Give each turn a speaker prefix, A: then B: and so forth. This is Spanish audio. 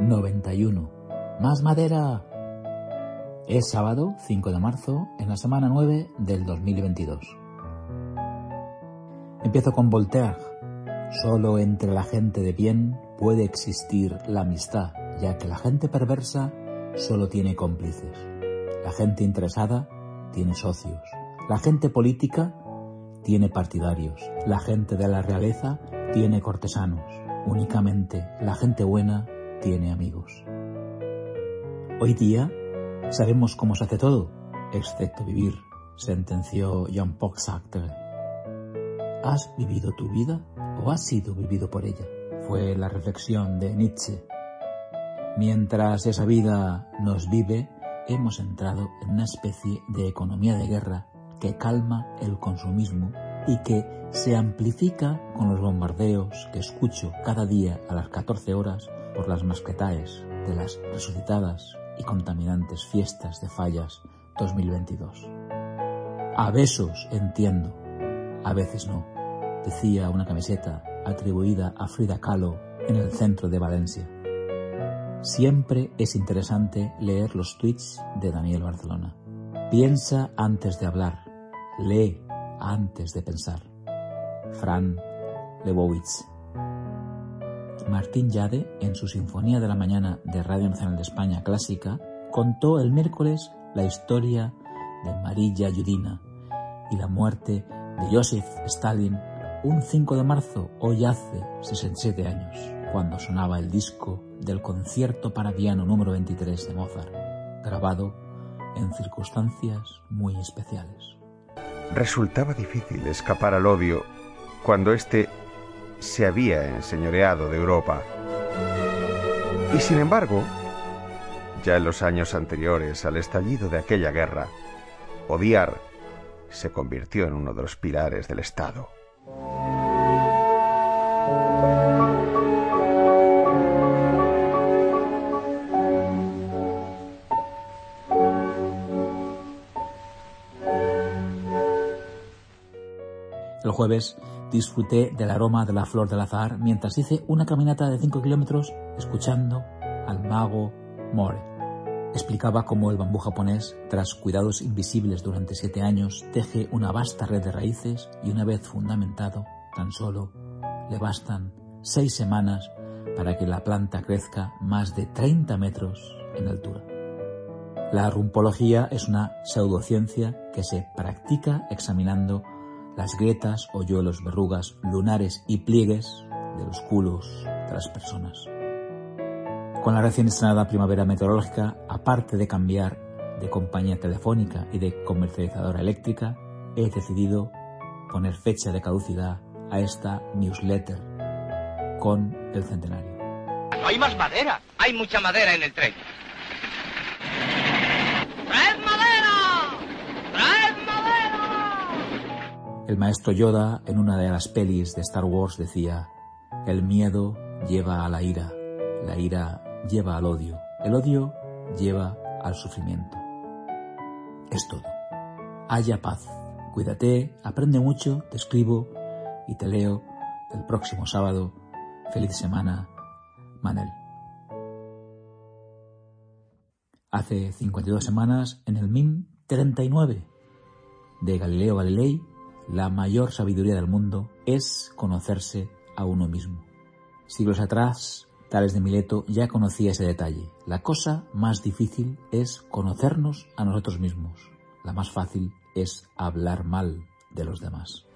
A: 91. ¡Más madera! Es sábado 5 de marzo en la semana 9 del 2022. Empiezo con Voltaire. Solo entre la gente de bien puede existir la amistad, ya que la gente perversa solo tiene cómplices. La gente interesada tiene socios. La gente política tiene partidarios. La gente de la realeza tiene cortesanos. Únicamente la gente buena tiene amigos. Hoy día sabemos cómo se hace todo, excepto vivir, sentenció Jean-Paul Sartre. ¿Has vivido tu vida o has sido vivido por ella? Fue la reflexión de Nietzsche. Mientras esa vida nos vive, hemos entrado en una especie de economía de guerra que calma el consumismo y que se amplifica con los bombardeos que escucho cada día a las 14 horas por las masquetaes de las resucitadas y contaminantes fiestas de fallas 2022. A besos entiendo, a veces no, decía una camiseta atribuida a Frida Kahlo en el centro de Valencia. Siempre es interesante leer los tweets de Daniel Barcelona. Piensa antes de hablar, lee antes de pensar. Fran Lebowitz. Martín Yade, en su Sinfonía de la Mañana de Radio Nacional de España Clásica, contó el miércoles la historia de Marilla Yudina y la muerte de Joseph Stalin un 5 de marzo, hoy hace 67 años, cuando sonaba el disco del concierto para piano número 23 de Mozart, grabado en circunstancias muy especiales.
B: Resultaba difícil escapar al odio cuando éste se había enseñoreado de Europa. Y sin embargo, ya en los años anteriores al estallido de aquella guerra, odiar se convirtió en uno de los pilares del Estado.
A: El jueves disfruté del aroma de la flor del azahar mientras hice una caminata de 5 kilómetros escuchando al mago More. Explicaba cómo el bambú japonés, tras cuidados invisibles durante siete años, teje una vasta red de raíces y una vez fundamentado, tan solo le bastan seis semanas para que la planta crezca más de 30 metros en altura. La rumpología es una pseudociencia que se practica examinando las grietas, hoyuelos, verrugas, lunares y pliegues de los culos de las personas. Con la recién estrenada primavera meteorológica, aparte de cambiar de compañía telefónica y de comercializadora eléctrica, he decidido poner fecha de caducidad a esta newsletter con el centenario.
C: Hay más madera. Hay mucha madera en el tren. ¡Traed madera! ¡Traed madera!
A: El maestro Yoda, en una de las pelis de Star Wars, decía, el miedo lleva a la ira, la ira lleva al odio, el odio lleva al sufrimiento. Es todo. Haya paz. Cuídate, aprende mucho, te escribo y te leo el próximo sábado. Feliz semana, Manel. Hace 52 semanas, en el MIM 39 de Galileo Galilei, la mayor sabiduría del mundo es conocerse a uno mismo. Siglos atrás, Tales de Mileto ya conocía ese detalle. La cosa más difícil es conocernos a nosotros mismos. La más fácil es hablar mal de los demás.